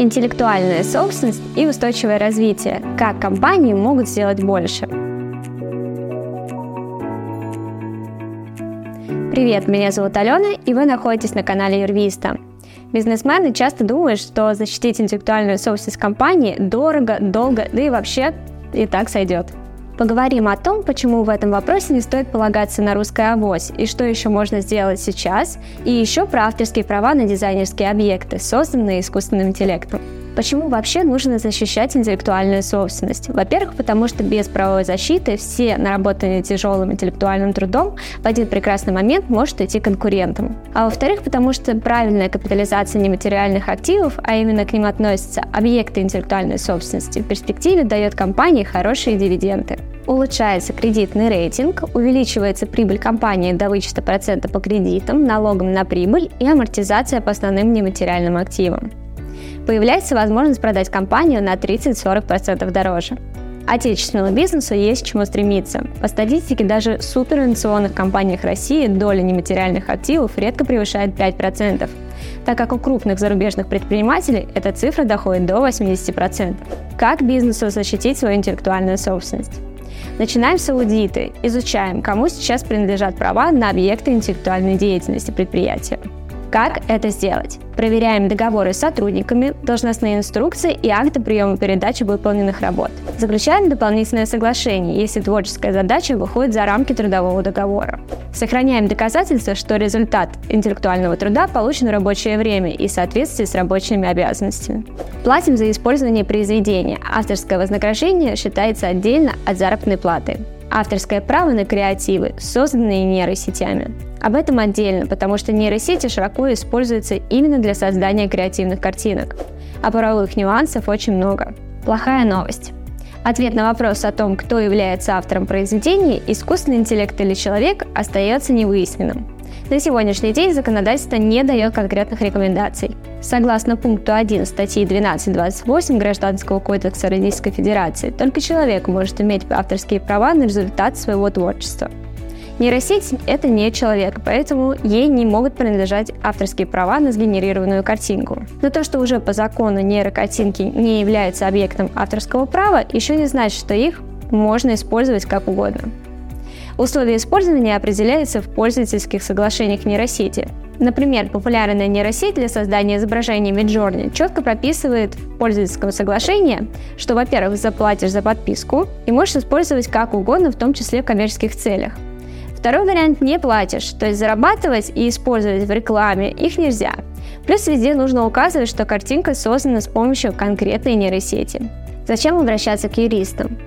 интеллектуальная собственность и устойчивое развитие. Как компании могут сделать больше? Привет, меня зовут Алена, и вы находитесь на канале Юрвиста. Бизнесмены часто думают, что защитить интеллектуальную собственность компании дорого, долго, да и вообще и так сойдет. Поговорим о том, почему в этом вопросе не стоит полагаться на русское авось, и что еще можно сделать сейчас, и еще про авторские права на дизайнерские объекты, созданные искусственным интеллектом. Почему вообще нужно защищать интеллектуальную собственность? Во-первых, потому что без правовой защиты все наработанные тяжелым интеллектуальным трудом в один прекрасный момент может идти конкурентам. А во-вторых, потому что правильная капитализация нематериальных активов, а именно к ним относятся объекты интеллектуальной собственности, в перспективе дает компании хорошие дивиденды. Улучшается кредитный рейтинг, увеличивается прибыль компании до вычета процента по кредитам, налогам на прибыль и амортизация по основным нематериальным активам появляется возможность продать компанию на 30-40% дороже. Отечественному бизнесу есть чему стремиться. По статистике, даже суперинновационных компаниях России доля нематериальных активов редко превышает 5%, так как у крупных зарубежных предпринимателей эта цифра доходит до 80%. Как бизнесу защитить свою интеллектуальную собственность? Начинаем с аудиты, изучаем, кому сейчас принадлежат права на объекты интеллектуальной деятельности предприятия. Как это сделать? Проверяем договоры с сотрудниками, должностные инструкции и акты приема передачи выполненных работ. Заключаем дополнительное соглашение, если творческая задача выходит за рамки трудового договора. Сохраняем доказательства, что результат интеллектуального труда получен в рабочее время и в соответствии с рабочими обязанностями. Платим за использование произведения. Авторское вознаграждение считается отдельно от заработной платы. Авторское право на креативы, созданные нейросетями. Об этом отдельно, потому что нейросети широко используются именно для создания креативных картинок. А правовых нюансов очень много. Плохая новость. Ответ на вопрос о том, кто является автором произведения, искусственный интеллект или человек, остается невыясненным. На сегодняшний день законодательство не дает конкретных рекомендаций. Согласно пункту 1 статьи 12.28 Гражданского кодекса Российской Федерации, только человек может иметь авторские права на результат своего творчества. Нейросеть – это не человек, поэтому ей не могут принадлежать авторские права на сгенерированную картинку. Но то, что уже по закону нейрокартинки не являются объектом авторского права, еще не значит, что их можно использовать как угодно. Условия использования определяются в пользовательских соглашениях нейросети. Например, популярная нейросеть для создания изображений Midjourney четко прописывает в пользовательском соглашении, что, во-первых, заплатишь за подписку и можешь использовать как угодно, в том числе в коммерческих целях. Второй вариант не платишь, то есть зарабатывать и использовать в рекламе их нельзя. Плюс везде нужно указывать, что картинка создана с помощью конкретной нейросети. Зачем обращаться к юристам?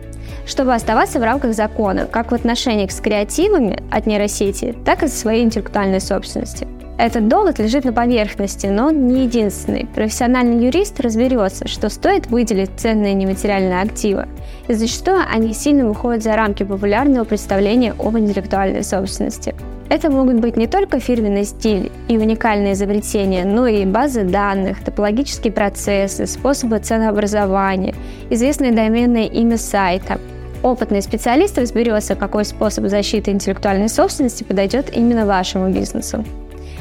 Чтобы оставаться в рамках закона, как в отношениях с креативами от нейросети, так и со своей интеллектуальной собственности. Этот довод лежит на поверхности, но он не единственный. Профессиональный юрист разберется, что стоит выделить ценные нематериальные активы, и зачастую они сильно выходят за рамки популярного представления об интеллектуальной собственности. Это могут быть не только фирменный стиль и уникальные изобретения, но и базы данных, топологические процессы, способы ценообразования, известное доменное имя сайта. Опытный специалист разберется, какой способ защиты интеллектуальной собственности подойдет именно вашему бизнесу.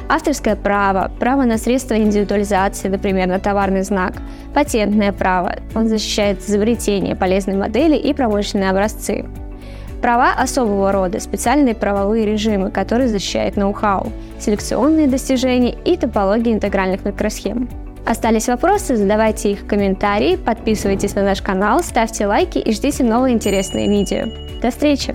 Авторское право, право на средства индивидуализации, например, на товарный знак, патентное право, он защищает изобретения, полезные модели и промышленные образцы. Права особого рода, специальные правовые режимы, которые защищают ноу-хау, селекционные достижения и топологии интегральных микросхем. Остались вопросы? Задавайте их в комментарии, подписывайтесь на наш канал, ставьте лайки и ждите новые интересные видео. До встречи!